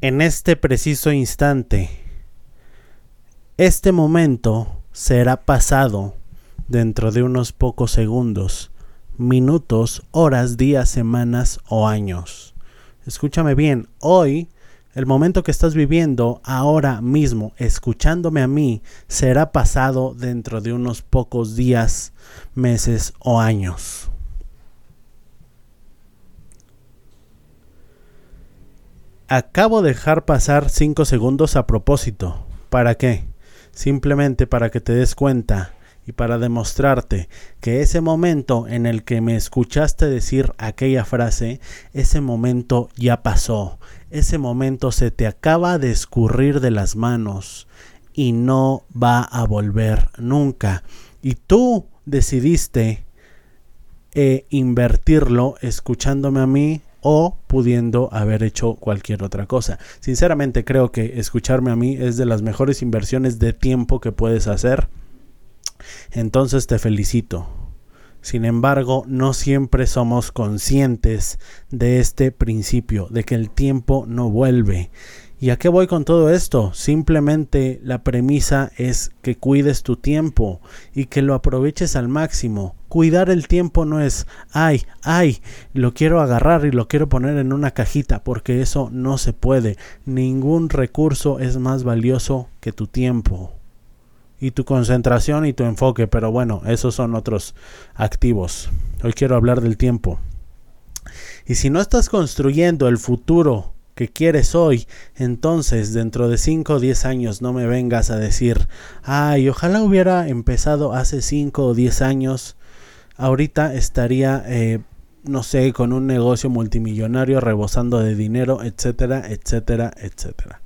en este preciso instante. Este momento será pasado dentro de unos pocos segundos, minutos, horas, días, semanas o años. Escúchame bien, hoy el momento que estás viviendo ahora mismo, escuchándome a mí, será pasado dentro de unos pocos días, meses o años. Acabo de dejar pasar 5 segundos a propósito. ¿Para qué? Simplemente para que te des cuenta y para demostrarte que ese momento en el que me escuchaste decir aquella frase, ese momento ya pasó, ese momento se te acaba de escurrir de las manos y no va a volver nunca. Y tú decidiste eh, invertirlo escuchándome a mí o pudiendo haber hecho cualquier otra cosa. Sinceramente creo que escucharme a mí es de las mejores inversiones de tiempo que puedes hacer. Entonces te felicito. Sin embargo, no siempre somos conscientes de este principio, de que el tiempo no vuelve. ¿Y a qué voy con todo esto? Simplemente la premisa es que cuides tu tiempo y que lo aproveches al máximo. Cuidar el tiempo no es, ay, ay, lo quiero agarrar y lo quiero poner en una cajita, porque eso no se puede. Ningún recurso es más valioso que tu tiempo y tu concentración y tu enfoque, pero bueno, esos son otros activos. Hoy quiero hablar del tiempo. Y si no estás construyendo el futuro que quieres hoy, entonces dentro de 5 o 10 años no me vengas a decir, ay, ojalá hubiera empezado hace 5 o 10 años, ahorita estaría, eh, no sé, con un negocio multimillonario rebosando de dinero, etcétera, etcétera, etcétera.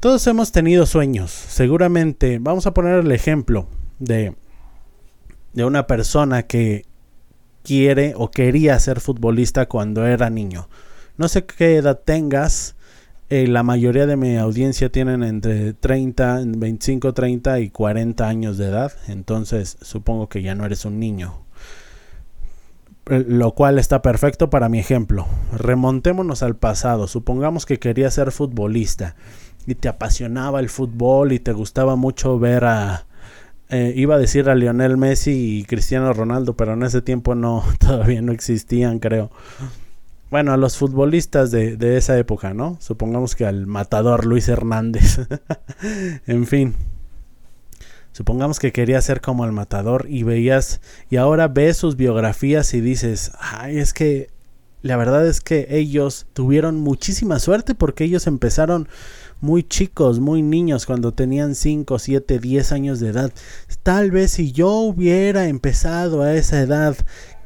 Todos hemos tenido sueños. Seguramente, vamos a poner el ejemplo de, de una persona que quiere o quería ser futbolista cuando era niño. No sé qué edad tengas. Eh, la mayoría de mi audiencia tienen entre 30, 25, 30 y 40 años de edad. Entonces supongo que ya no eres un niño. Eh, lo cual está perfecto para mi ejemplo. Remontémonos al pasado. Supongamos que quería ser futbolista y te apasionaba el fútbol y te gustaba mucho ver a... Eh, iba a decir a Lionel Messi y Cristiano Ronaldo, pero en ese tiempo no, todavía no existían, creo. Bueno, a los futbolistas de, de esa época, ¿no? Supongamos que al matador Luis Hernández. en fin. Supongamos que quería ser como el matador y veías, y ahora ves sus biografías y dices, ay, es que la verdad es que ellos tuvieron muchísima suerte porque ellos empezaron muy chicos, muy niños, cuando tenían 5, 7, 10 años de edad. Tal vez si yo hubiera empezado a esa edad,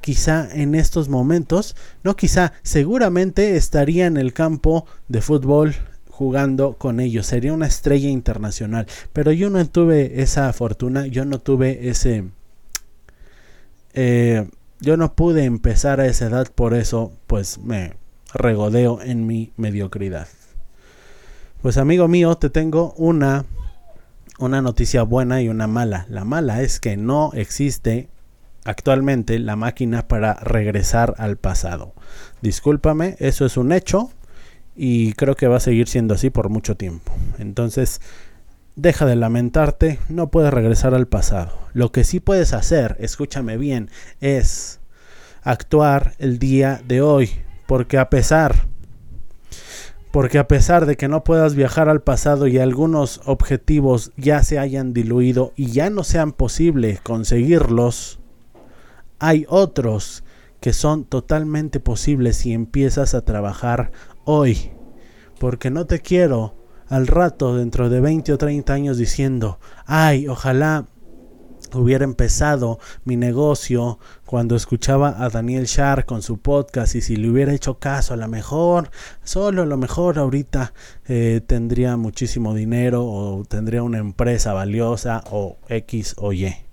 quizá en estos momentos, no quizá, seguramente estaría en el campo de fútbol jugando con ellos, sería una estrella internacional, pero yo no tuve esa fortuna, yo no tuve ese... Eh, yo no pude empezar a esa edad, por eso pues me regodeo en mi mediocridad. Pues amigo mío, te tengo una, una noticia buena y una mala. La mala es que no existe actualmente la máquina para regresar al pasado. Discúlpame, eso es un hecho y creo que va a seguir siendo así por mucho tiempo. Entonces, deja de lamentarte, no puedes regresar al pasado. Lo que sí puedes hacer, escúchame bien, es actuar el día de hoy, porque a pesar porque a pesar de que no puedas viajar al pasado y algunos objetivos ya se hayan diluido y ya no sean posible conseguirlos, hay otros que son totalmente posibles si empiezas a trabajar hoy. Porque no te quiero al rato dentro de 20 o 30 años diciendo, ay, ojalá hubiera empezado mi negocio cuando escuchaba a Daniel Shar con su podcast y si le hubiera hecho caso a lo mejor, solo a lo mejor ahorita eh, tendría muchísimo dinero o tendría una empresa valiosa o X o Y.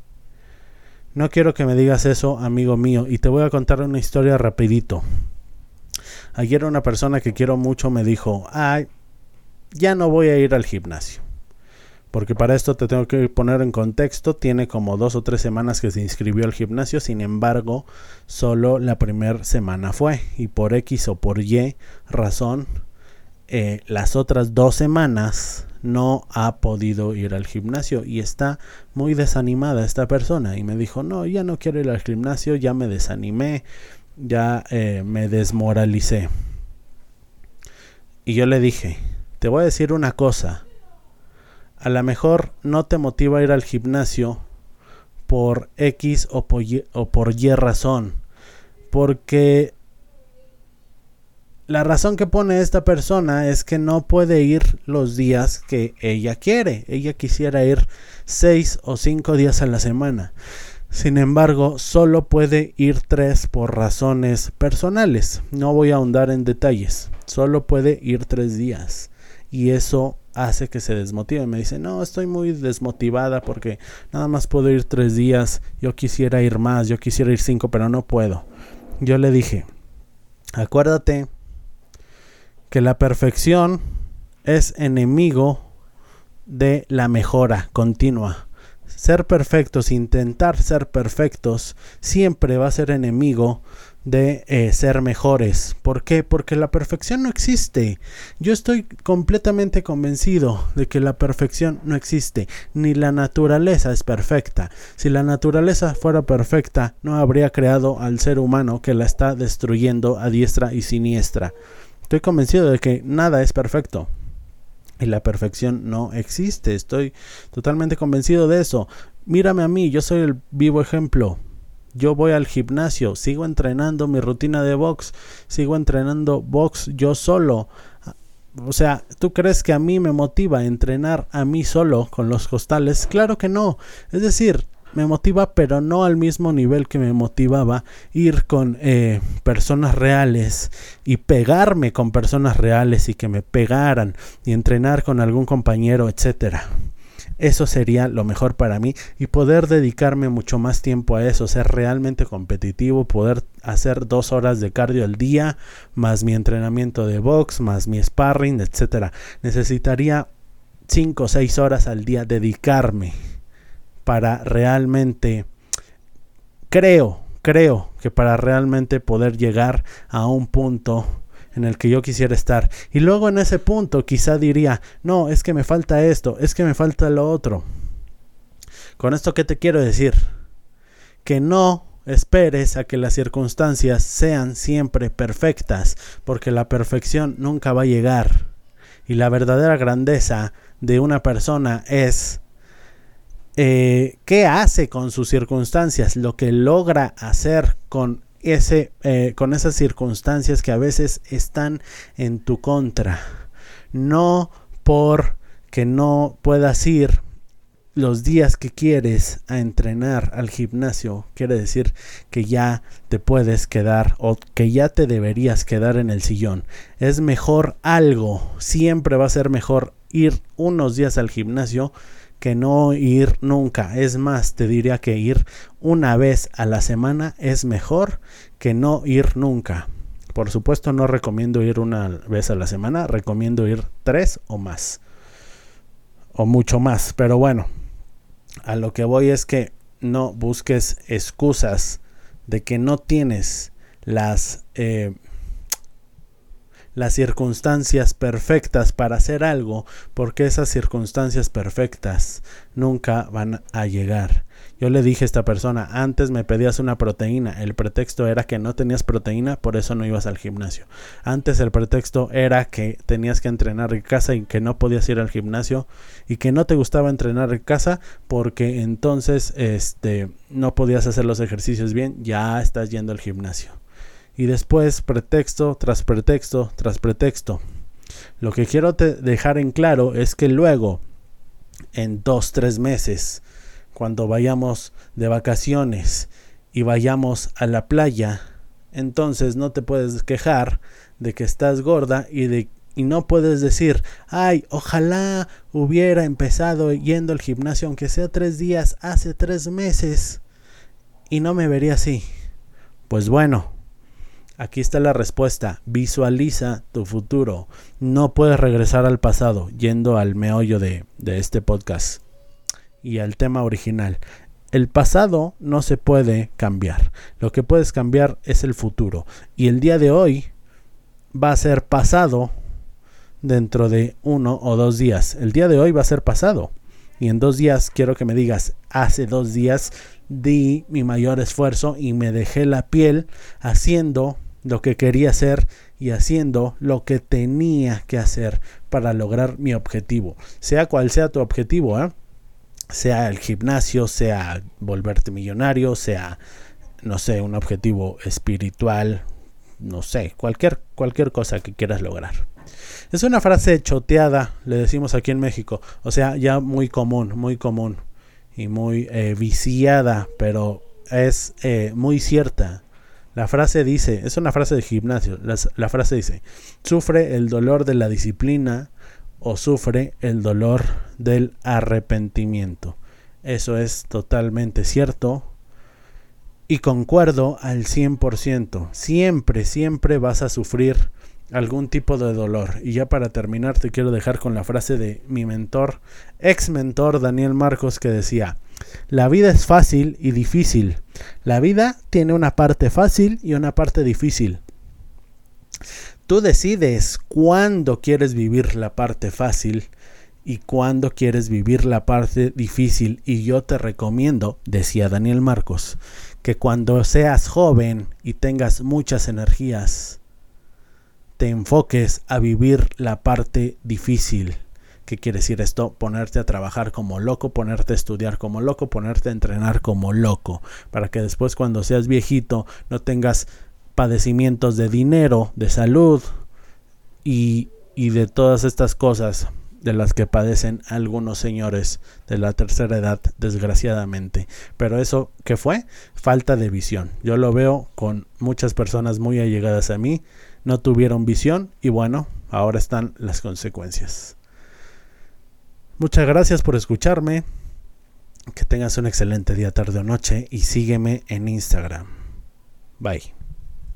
No quiero que me digas eso, amigo mío, y te voy a contar una historia rapidito. Ayer una persona que quiero mucho me dijo, ay, ya no voy a ir al gimnasio porque para esto te tengo que poner en contexto, tiene como dos o tres semanas que se inscribió al gimnasio, sin embargo, solo la primera semana fue, y por X o por Y razón, eh, las otras dos semanas no ha podido ir al gimnasio y está muy desanimada esta persona y me dijo no ya no quiero ir al gimnasio ya me desanimé ya eh, me desmoralicé y yo le dije te voy a decir una cosa a lo mejor no te motiva ir al gimnasio por X o por o por y razón porque la razón que pone esta persona es que no puede ir los días que ella quiere. Ella quisiera ir seis o cinco días a la semana. Sin embargo, solo puede ir tres por razones personales. No voy a ahondar en detalles. Solo puede ir tres días. Y eso hace que se desmotive. Me dice, no, estoy muy desmotivada porque nada más puedo ir tres días. Yo quisiera ir más, yo quisiera ir cinco, pero no puedo. Yo le dije, acuérdate que la perfección es enemigo de la mejora continua. Ser perfectos, intentar ser perfectos, siempre va a ser enemigo de eh, ser mejores. ¿Por qué? Porque la perfección no existe. Yo estoy completamente convencido de que la perfección no existe, ni la naturaleza es perfecta. Si la naturaleza fuera perfecta, no habría creado al ser humano que la está destruyendo a diestra y siniestra. Estoy convencido de que nada es perfecto. Y la perfección no existe. Estoy totalmente convencido de eso. Mírame a mí, yo soy el vivo ejemplo. Yo voy al gimnasio, sigo entrenando mi rutina de box, sigo entrenando box yo solo. O sea, ¿tú crees que a mí me motiva entrenar a mí solo con los costales? Claro que no. Es decir, me motiva, pero no al mismo nivel que me motivaba ir con eh, personas reales y pegarme con personas reales y que me pegaran y entrenar con algún compañero, etcétera. Eso sería lo mejor para mí y poder dedicarme mucho más tiempo a eso, ser realmente competitivo, poder hacer dos horas de cardio al día, más mi entrenamiento de box, más mi sparring, etcétera. Necesitaría cinco o seis horas al día dedicarme para realmente, creo, creo que para realmente poder llegar a un punto en el que yo quisiera estar. Y luego en ese punto quizá diría, no, es que me falta esto, es que me falta lo otro. Con esto, ¿qué te quiero decir? Que no esperes a que las circunstancias sean siempre perfectas, porque la perfección nunca va a llegar. Y la verdadera grandeza de una persona es eh, qué hace con sus circunstancias, lo que logra hacer con ese, eh, con esas circunstancias que a veces están en tu contra. No por que no puedas ir los días que quieres a entrenar al gimnasio, quiere decir que ya te puedes quedar o que ya te deberías quedar en el sillón. Es mejor algo, siempre va a ser mejor ir unos días al gimnasio que no ir nunca. Es más, te diría que ir una vez a la semana es mejor que no ir nunca. Por supuesto no recomiendo ir una vez a la semana, recomiendo ir tres o más. O mucho más. Pero bueno, a lo que voy es que no busques excusas de que no tienes las... Eh, las circunstancias perfectas para hacer algo, porque esas circunstancias perfectas nunca van a llegar. Yo le dije a esta persona, antes me pedías una proteína, el pretexto era que no tenías proteína, por eso no ibas al gimnasio. Antes el pretexto era que tenías que entrenar en casa y que no podías ir al gimnasio y que no te gustaba entrenar en casa porque entonces este no podías hacer los ejercicios bien, ya estás yendo al gimnasio y después pretexto tras pretexto tras pretexto. Lo que quiero dejar en claro es que luego, en dos, tres meses, cuando vayamos de vacaciones y vayamos a la playa, entonces no te puedes quejar de que estás gorda y de y no puedes decir, ay, ojalá hubiera empezado yendo al gimnasio, aunque sea tres días, hace tres meses, y no me vería así. Pues bueno, Aquí está la respuesta. Visualiza tu futuro. No puedes regresar al pasado yendo al meollo de, este podcast y al tema original. El pasado no se puede cambiar. Lo que puedes cambiar es el futuro. Y el día de hoy va a ser pasado dentro de uno o dos días. El día de hoy va a ser pasado. Y en dos días quiero que me digas, hace dos días di mi mayor esfuerzo y me dejé la piel haciendo lo que quería hacer y haciendo lo que tenía que hacer para lograr mi objetivo. Sea cual sea tu objetivo, ¿eh? sea el gimnasio, sea volverte millonario, sea, no sé, un objetivo espiritual, no sé, cualquier, cualquier cosa que quieras lograr. Es una frase choteada, le decimos aquí en México, o sea, ya muy común, muy común y muy eh, viciada, pero es eh, muy cierta. La frase dice, es una frase de gimnasio, la frase dice, sufre el dolor de la disciplina o sufre el dolor del arrepentimiento. Eso es totalmente cierto y concuerdo al 100%. Siempre, siempre vas a sufrir algún tipo de dolor. Y ya para terminar te quiero dejar con la frase de mi mentor, ex mentor Daniel Marcos, que decía, la vida es fácil y difícil. La vida tiene una parte fácil y una parte difícil. Tú decides cuándo quieres vivir la parte fácil y cuándo quieres vivir la parte difícil. Y yo te recomiendo, decía Daniel Marcos, que cuando seas joven y tengas muchas energías, te enfoques a vivir la parte difícil. ¿Qué quiere decir esto? Ponerte a trabajar como loco, ponerte a estudiar como loco, ponerte a entrenar como loco, para que después cuando seas viejito no tengas padecimientos de dinero, de salud y, y de todas estas cosas de las que padecen algunos señores de la tercera edad, desgraciadamente. Pero eso, ¿qué fue? Falta de visión. Yo lo veo con muchas personas muy allegadas a mí no tuvieron visión y bueno, ahora están las consecuencias. Muchas gracias por escucharme. Que tengas un excelente día, tarde o noche y sígueme en Instagram. Bye.